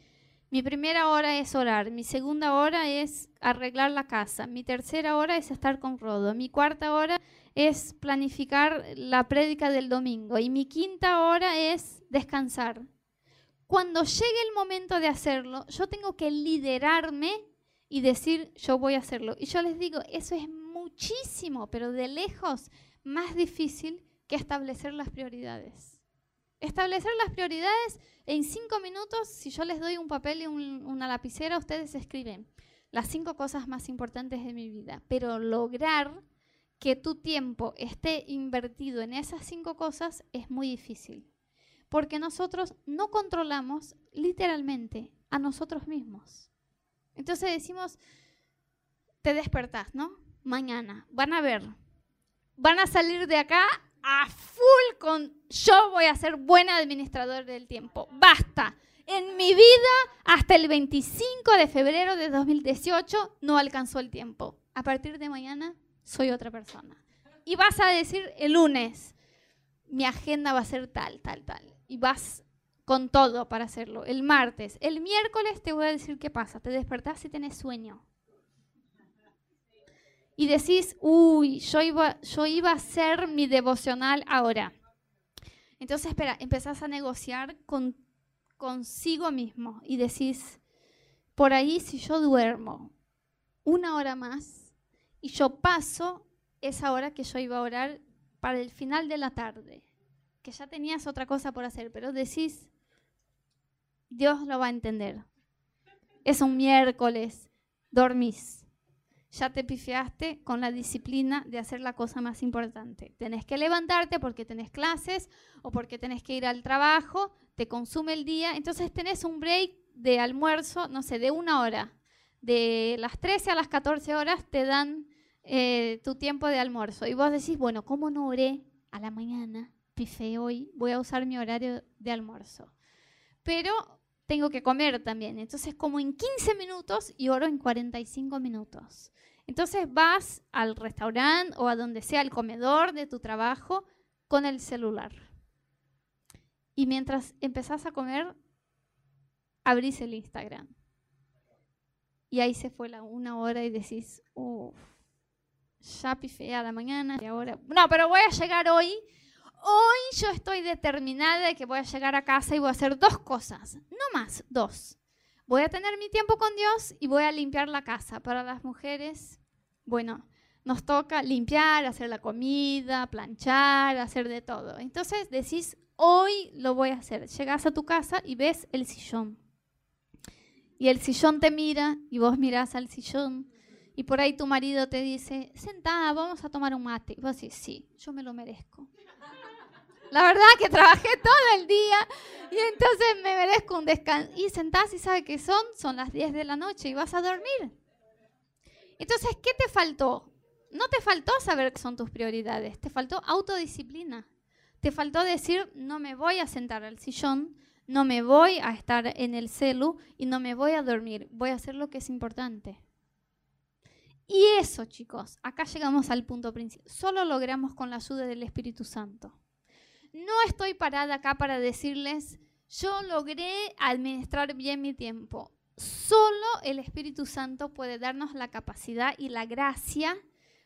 mi primera hora es orar, mi segunda hora es arreglar la casa, mi tercera hora es estar con Rodo, mi cuarta hora es planificar la prédica del domingo y mi quinta hora es descansar. Cuando llegue el momento de hacerlo, yo tengo que liderarme y decir, yo voy a hacerlo. Y yo les digo, eso es muchísimo, pero de lejos más difícil que establecer las prioridades. Establecer las prioridades en cinco minutos, si yo les doy un papel y una lapicera, ustedes escriben las cinco cosas más importantes de mi vida. Pero lograr que tu tiempo esté invertido en esas cinco cosas es muy difícil. Porque nosotros no controlamos literalmente a nosotros mismos. Entonces decimos, te despertás, ¿no? Mañana, van a ver, van a salir de acá a full con yo voy a ser buena administrador del tiempo. Basta. En mi vida, hasta el 25 de febrero de 2018, no alcanzó el tiempo. A partir de mañana, soy otra persona. Y vas a decir el lunes, mi agenda va a ser tal, tal, tal. Y vas con todo para hacerlo. El martes, el miércoles te voy a decir qué pasa. Te despertás y tenés sueño. Y decís, uy, yo iba, yo iba a hacer mi devocional ahora. Entonces, espera, empezás a negociar con, consigo mismo y decís, por ahí si yo duermo una hora más y yo paso esa hora que yo iba a orar para el final de la tarde, que ya tenías otra cosa por hacer, pero decís, Dios lo va a entender. Es un miércoles, dormís. Ya te pifiaste con la disciplina de hacer la cosa más importante. Tenés que levantarte porque tenés clases o porque tenés que ir al trabajo, te consume el día, entonces tenés un break de almuerzo, no sé, de una hora. De las 13 a las 14 horas te dan eh, tu tiempo de almuerzo. Y vos decís, bueno, ¿cómo no oré a la mañana? Pifé hoy, voy a usar mi horario de almuerzo. Pero tengo que comer también. Entonces como en 15 minutos y oro en 45 minutos. Entonces vas al restaurante o a donde sea el comedor de tu trabajo con el celular. Y mientras empezás a comer, abrís el Instagram. Y ahí se fue la una hora y decís, uff, ya pifé a la mañana y ahora... No, pero voy a llegar hoy Hoy yo estoy determinada de que voy a llegar a casa y voy a hacer dos cosas, no más, dos. Voy a tener mi tiempo con Dios y voy a limpiar la casa. Para las mujeres, bueno, nos toca limpiar, hacer la comida, planchar, hacer de todo. Entonces decís, hoy lo voy a hacer. Llegas a tu casa y ves el sillón. Y el sillón te mira y vos mirás al sillón. Y por ahí tu marido te dice, sentada, vamos a tomar un mate. Y vos decís, sí, yo me lo merezco. La verdad que trabajé todo el día y entonces me merezco un descanso. Y sentás y sabes qué son, son las 10 de la noche y vas a dormir. Entonces, ¿qué te faltó? No te faltó saber qué son tus prioridades, te faltó autodisciplina. Te faltó decir, no me voy a sentar al sillón, no me voy a estar en el celu y no me voy a dormir, voy a hacer lo que es importante. Y eso, chicos, acá llegamos al punto principal. Solo logramos con la ayuda del Espíritu Santo no estoy parada acá para decirles, yo logré administrar bien mi tiempo. Solo el Espíritu Santo puede darnos la capacidad y la gracia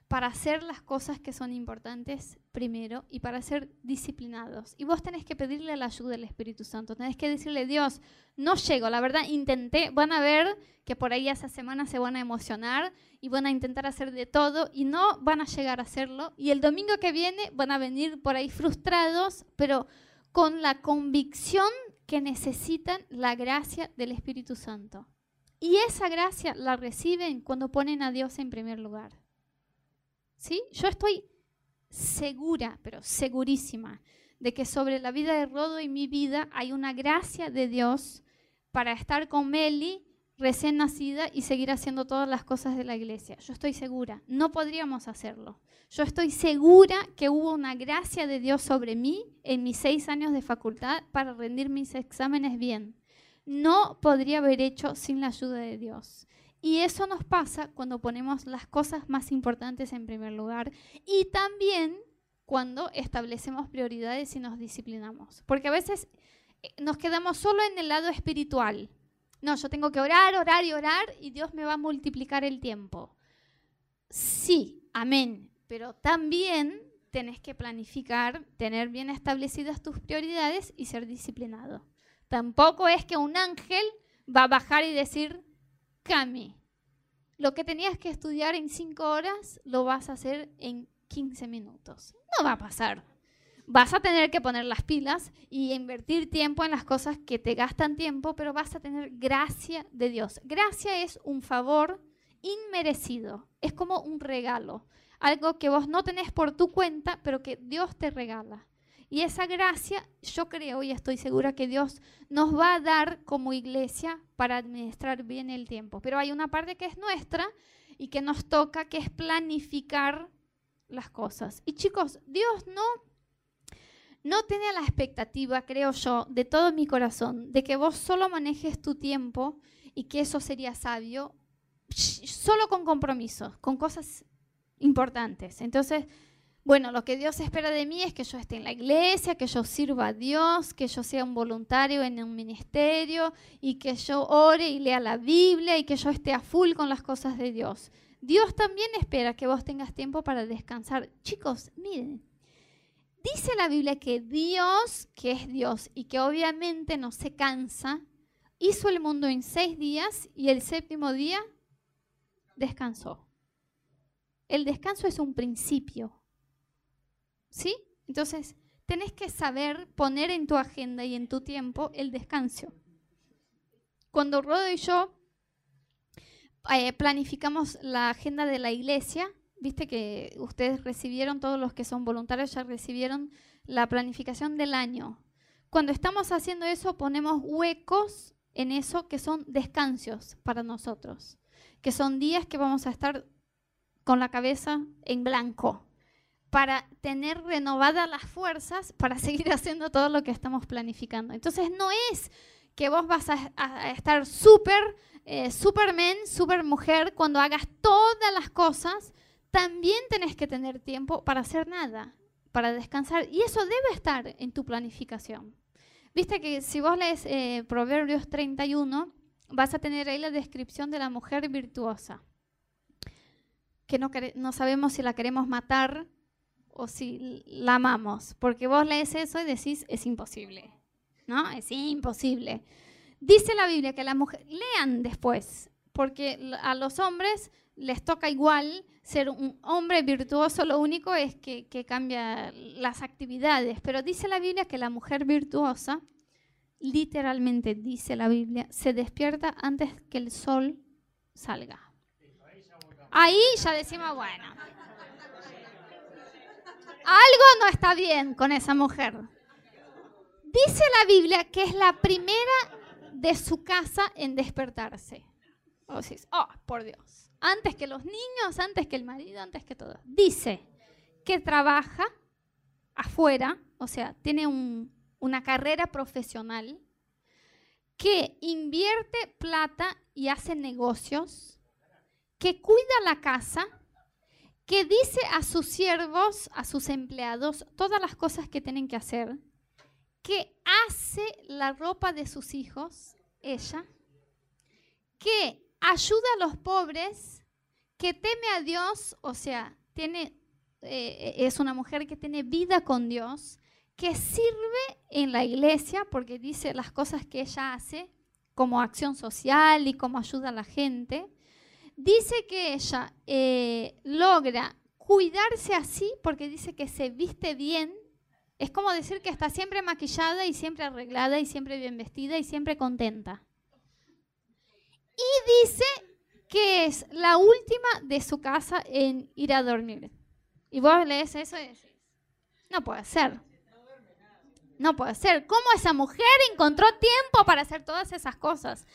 para hacer las cosas que son importantes primero y para ser disciplinados. Y vos tenés que pedirle la ayuda del Espíritu Santo. Tenés que decirle, Dios, no llego, la verdad intenté, van a ver que por ahí esa semana se van a emocionar y van a intentar hacer de todo y no van a llegar a hacerlo. Y el domingo que viene van a venir por ahí frustrados, pero con la convicción que necesitan la gracia del Espíritu Santo. Y esa gracia la reciben cuando ponen a Dios en primer lugar. ¿Sí? Yo estoy segura, pero segurísima, de que sobre la vida de Rodo y mi vida hay una gracia de Dios para estar con Meli recién nacida y seguir haciendo todas las cosas de la iglesia. Yo estoy segura, no podríamos hacerlo. Yo estoy segura que hubo una gracia de Dios sobre mí en mis seis años de facultad para rendir mis exámenes bien. no podría haber hecho sin la ayuda de Dios. Y eso nos pasa cuando ponemos las cosas más importantes en primer lugar y también cuando establecemos prioridades y nos disciplinamos. Porque a veces eh, nos quedamos solo en el lado espiritual. No, yo tengo que orar, orar y orar y Dios me va a multiplicar el tiempo. Sí, amén. Pero también tenés que planificar, tener bien establecidas tus prioridades y ser disciplinado. Tampoco es que un ángel va a bajar y decir, Cami, lo que tenías que estudiar en cinco horas lo vas a hacer en 15 minutos. No va a pasar. Vas a tener que poner las pilas y invertir tiempo en las cosas que te gastan tiempo, pero vas a tener gracia de Dios. Gracia es un favor inmerecido, es como un regalo, algo que vos no tenés por tu cuenta, pero que Dios te regala. Y esa gracia, yo creo y estoy segura que Dios nos va a dar como iglesia para administrar bien el tiempo. Pero hay una parte que es nuestra y que nos toca, que es planificar las cosas. Y chicos, Dios no, no tiene la expectativa, creo yo, de todo mi corazón, de que vos solo manejes tu tiempo y que eso sería sabio, solo con compromisos, con cosas importantes. Entonces, bueno, lo que Dios espera de mí es que yo esté en la iglesia, que yo sirva a Dios, que yo sea un voluntario en un ministerio y que yo ore y lea la Biblia y que yo esté a full con las cosas de Dios. Dios también espera que vos tengas tiempo para descansar. Chicos, miren, dice la Biblia que Dios, que es Dios y que obviamente no se cansa, hizo el mundo en seis días y el séptimo día descansó. El descanso es un principio. ¿Sí? Entonces, tenés que saber poner en tu agenda y en tu tiempo el descanso. Cuando Rodo y yo eh, planificamos la agenda de la iglesia, viste que ustedes recibieron, todos los que son voluntarios ya recibieron la planificación del año. Cuando estamos haciendo eso, ponemos huecos en eso que son descansos para nosotros, que son días que vamos a estar con la cabeza en blanco, para tener renovadas las fuerzas para seguir haciendo todo lo que estamos planificando. Entonces no es que vos vas a, estar súper eh, superman, super mujer cuando hagas todas las cosas, también tenés que tener tiempo para hacer nada, para descansar. Y eso debe estar en tu planificación. Viste que si vos lees eh, Proverbios 31, vas a tener ahí la descripción de la mujer virtuosa, que no, no sabemos si la queremos matar o si la amamos, porque vos lees eso y decís, es imposible, ¿no? Es imposible. Dice la Biblia que la mujer, lean después, porque a los hombres les toca igual ser un hombre virtuoso, lo único es que, que cambia las actividades, pero dice la Biblia que la mujer virtuosa, literalmente dice la Biblia, se despierta antes que el sol salga. Ahí ya decimos, bueno, algo no está bien con esa mujer. Dice la Biblia que es la primera de su casa en despertarse. O decís, oh, por Dios. Antes que los niños, antes que el marido, antes que todo. Dice que trabaja afuera, o sea, tiene una carrera profesional, que invierte plata y hace negocios, que cuida la casa que dice a sus siervos, a sus empleados, todas las cosas que tienen que hacer, que hace la ropa de sus hijos, ella, que ayuda a los pobres, que teme a Dios, o sea, tiene, eh, es una mujer que tiene vida con Dios, que sirve en la iglesia porque dice las cosas que ella hace como acción social y como ayuda a la gente Dice que ella eh, logra cuidarse así porque dice que se viste bien. Es como decir que está siempre maquillada y siempre arreglada y siempre bien vestida y siempre contenta. Y dice que es la última de su casa en ir a dormir. Y vos lees eso no puede ser. No puede ser. ¿Cómo esa mujer encontró tiempo para hacer todas esas cosas?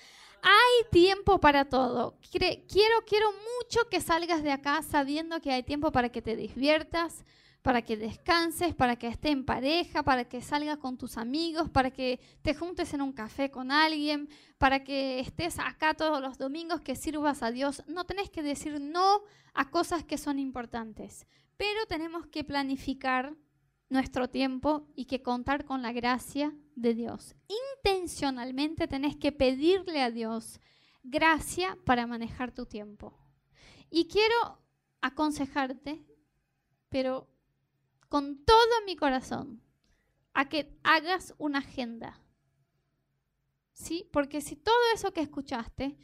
Hay tiempo para todo. Quiero, quiero mucho que salgas de acá sabiendo que hay tiempo para que te diviertas, para que descanses, para que estés en pareja, para que salgas con tus amigos, para que te juntes en un café con alguien, para que estés acá todos los domingos, que sirvas a Dios. No tenés que decir no a cosas que son importantes, pero tenemos que planificar nuestro tiempo y que contar con la gracia de Dios. Intencionalmente tenés que pedirle a Dios gracia para manejar tu tiempo. Y quiero aconsejarte, pero con todo mi corazón, a que hagas una agenda. ¿Sí? Porque si todo eso que escuchaste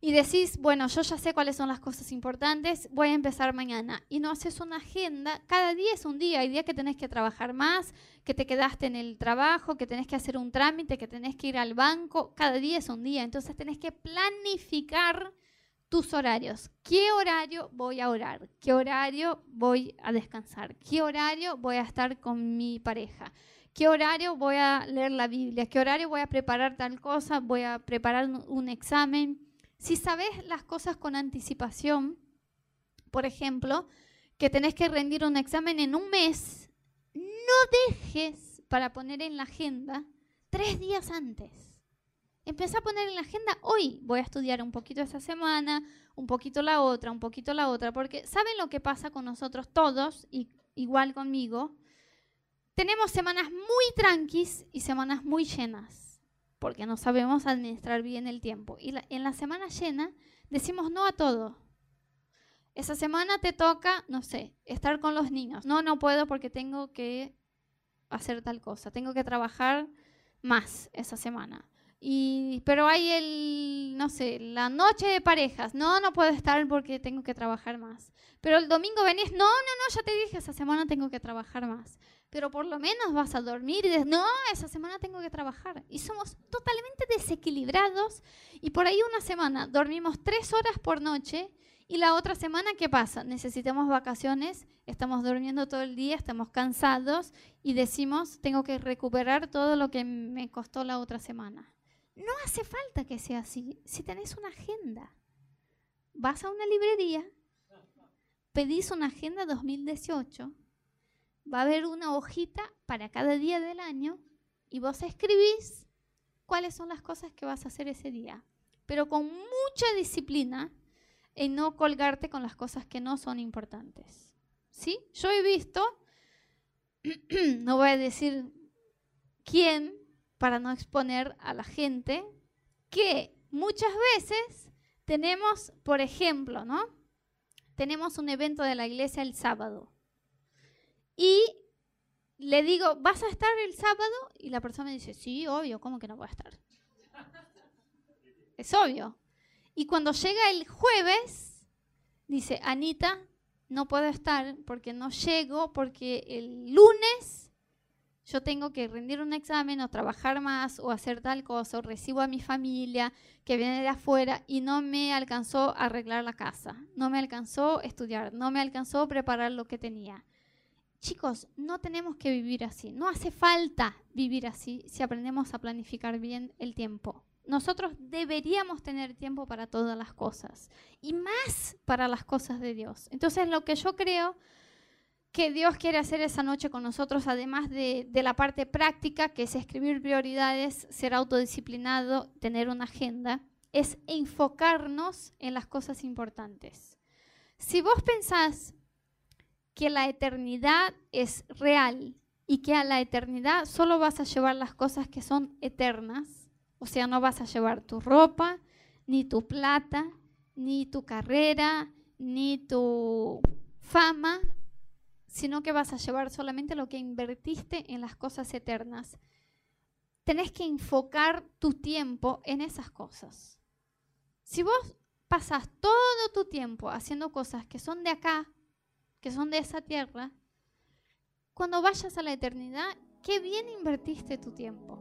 y decís, bueno, yo ya sé cuáles son las cosas importantes, voy a empezar mañana. Y no haces una agenda, cada día es un día. Hay días que tenés que trabajar más, que te quedaste en el trabajo, que tenés que hacer un trámite, que tenés que ir al banco. Cada día es un día. Entonces tenés que planificar tus horarios. ¿Qué horario voy a orar? ¿Qué horario voy a descansar? ¿Qué horario voy a estar con mi pareja? ¿Qué horario voy a leer la Biblia? ¿Qué horario voy a preparar tal cosa? ¿Voy a preparar un examen? Si sabes las cosas con anticipación, por ejemplo, que tenés que rendir un examen en un mes, no dejes para poner en la agenda tres días antes. Empecé a poner en la agenda hoy. Voy a estudiar un poquito esa semana, un poquito la otra, un poquito la otra, porque ¿saben lo que pasa con nosotros todos, y igual conmigo? Tenemos semanas muy tranquis y semanas muy llenas porque no sabemos administrar bien el tiempo. Y en la semana llena decimos no a todo. Esa semana te toca, no sé, estar con los niños. No, no puedo porque tengo que hacer tal cosa. Tengo que trabajar más esa semana. Y, pero hay el, no sé, la noche de parejas. No, no puedo estar porque tengo que trabajar más. Pero el domingo venís, no, no, no, ya te dije, esa semana tengo que trabajar más pero por lo menos vas a dormir y dices, no, esa semana tengo que trabajar. Y somos totalmente desequilibrados y por ahí una semana dormimos tres horas por noche y la otra semana, ¿qué pasa? Necesitamos vacaciones, estamos durmiendo todo el día, estamos cansados y decimos, tengo que recuperar todo lo que me costó la otra semana. No hace falta que sea así. Si tenés una agenda, vas a una librería, pedís una agenda 2018 va a haber una hojita para cada día del año y vos escribís cuáles son las cosas que vas a hacer ese día, pero con mucha disciplina en no colgarte con las cosas que no son importantes. ¿Sí? Yo he visto, no voy a decir quién para no exponer a la gente, que muchas veces tenemos, por ejemplo, ¿no? Tenemos un evento de la iglesia el sábado y le digo, ¿vas a estar el sábado? Y la persona me dice, sí, obvio, ¿cómo que no voy a estar? Es obvio. Y cuando llega el jueves, dice, Anita, no puedo estar porque no llego, porque el lunes yo tengo que rendir un examen o trabajar más o hacer tal cosa, o recibo a mi familia que viene de afuera y no me alcanzó arreglar la casa, no me alcanzó estudiar, no me alcanzó preparar lo que tenía. Chicos, no tenemos que vivir así. No hace falta vivir así si aprendemos a planificar bien el tiempo. Nosotros deberíamos tener tiempo para todas las cosas y más para las cosas de Dios. Entonces, lo que yo creo que Dios quiere hacer esa noche con nosotros, además de, la parte práctica, que es escribir prioridades, ser autodisciplinado, tener una agenda, es enfocarnos en las cosas importantes. Si vos pensás que la eternidad es real y que a la eternidad solo vas a llevar las cosas que son eternas, o sea, no vas a llevar tu ropa, ni tu plata, ni tu carrera, ni tu fama, sino que vas a llevar solamente lo que invertiste en las cosas eternas. Tenés que enfocar tu tiempo en esas cosas. Si vos pasas todo tu tiempo haciendo cosas que son de acá, que son de esa tierra, cuando vayas a la eternidad, qué bien invertiste tu tiempo.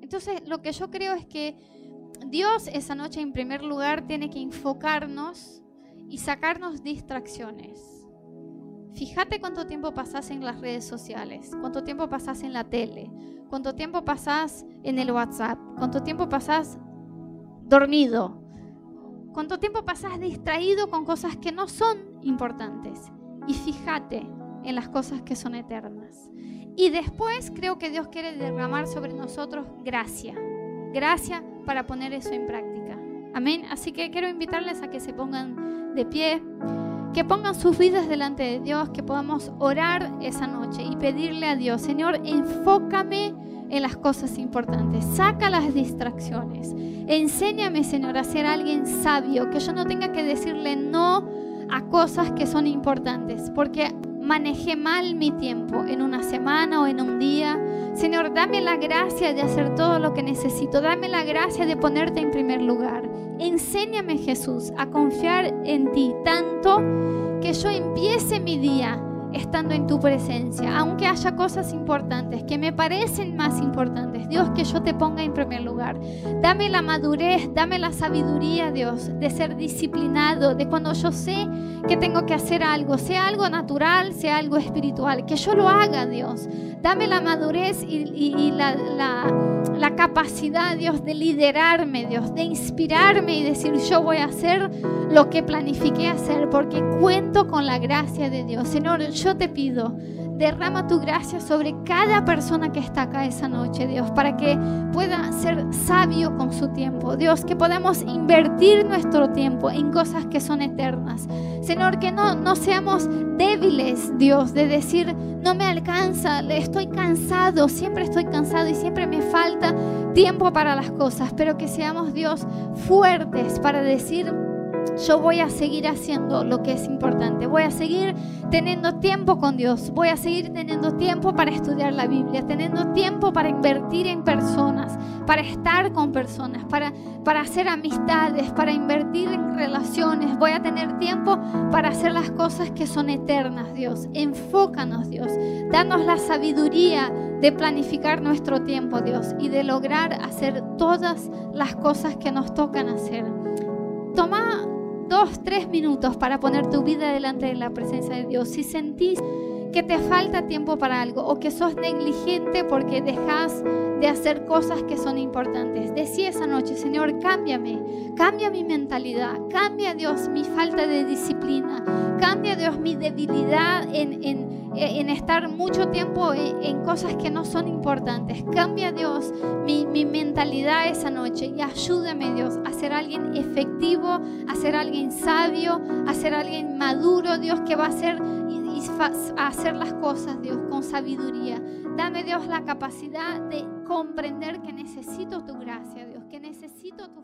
Entonces, lo que yo creo es que Dios esa noche, en primer lugar, tiene que enfocarnos y sacarnos distracciones. Fíjate cuánto tiempo pasás en las redes sociales, cuánto tiempo pasás en la tele, cuánto tiempo pasás en el WhatsApp, cuánto tiempo pasás dormido, ¿Cuánto tiempo pasas distraído con cosas que no son importantes? Y fíjate en las cosas que son eternas. Y después creo que Dios quiere derramar sobre nosotros gracia. Gracia para poner eso en práctica. Amén. Así que quiero invitarles a que se pongan de pie, que pongan sus vidas delante de Dios, que podamos orar esa noche y pedirle a Dios, Señor, enfócame en las cosas importantes. Saca las distracciones. Enséñame, Señor, a ser alguien sabio, que yo no tenga que decirle no a cosas que son importantes, porque manejé mal mi tiempo en una semana o en un día. Señor, dame la gracia de hacer todo lo que necesito. Dame la gracia de ponerte en primer lugar. Enséñame, Jesús, a confiar en ti tanto que yo empiece mi día estando en tu presencia, aunque haya cosas importantes que me parecen más importantes. Dios, que yo te ponga en primer lugar. Dame la madurez, dame la sabiduría, Dios, de ser disciplinado, de cuando yo sé que tengo que hacer algo, sea algo natural, sea algo espiritual, que yo lo haga, Dios. Dame la madurez y, la, la capacidad, Dios, de liderarme, Dios, de inspirarme y decir, yo voy a hacer lo que planifiqué hacer, porque cuento con la gracia de Dios. Señor, yo te pido, derrama tu gracia sobre cada persona que está acá esa noche, Dios, para que pueda ser sabio con su tiempo. Dios, que podamos invertir nuestro tiempo en cosas que son eternas. Señor, que no, no seamos débiles, Dios, de decir, no me alcanza, estoy cansado, siempre estoy cansado y siempre me falta tiempo para las cosas, pero que seamos, Dios, fuertes para decir, yo voy a seguir haciendo lo que es importante. Voy a seguir teniendo tiempo con Dios. Voy a seguir teniendo tiempo para estudiar la Biblia, teniendo tiempo para invertir en personas, para estar con personas, para, para hacer amistades, para invertir en relaciones. Voy a tener tiempo para hacer las cosas que son eternas, Dios. Enfócanos, Dios. Danos la sabiduría de planificar nuestro tiempo, Dios, y de lograr hacer todas las cosas que nos tocan hacer. Toma dos, tres minutos para poner tu vida delante de la presencia de Dios. Si sentís que te falta tiempo para algo o que sos negligente porque dejas de hacer cosas que son importantes. Decí esa noche, Señor, cámbiame, cambia mi mentalidad, cambia Dios mi falta de disciplina, cambia Dios mi debilidad en, en, estar mucho tiempo en, cosas que no son importantes. Cambia Dios mi, mi mentalidad esa noche y ayúdame Dios a ser alguien efectivo, a ser alguien sabio, a ser alguien maduro, Dios, que va a ser a hacer las cosas, Dios, con sabiduría. Dame, Dios, la capacidad de comprender que necesito tu gracia, Dios, que necesito tu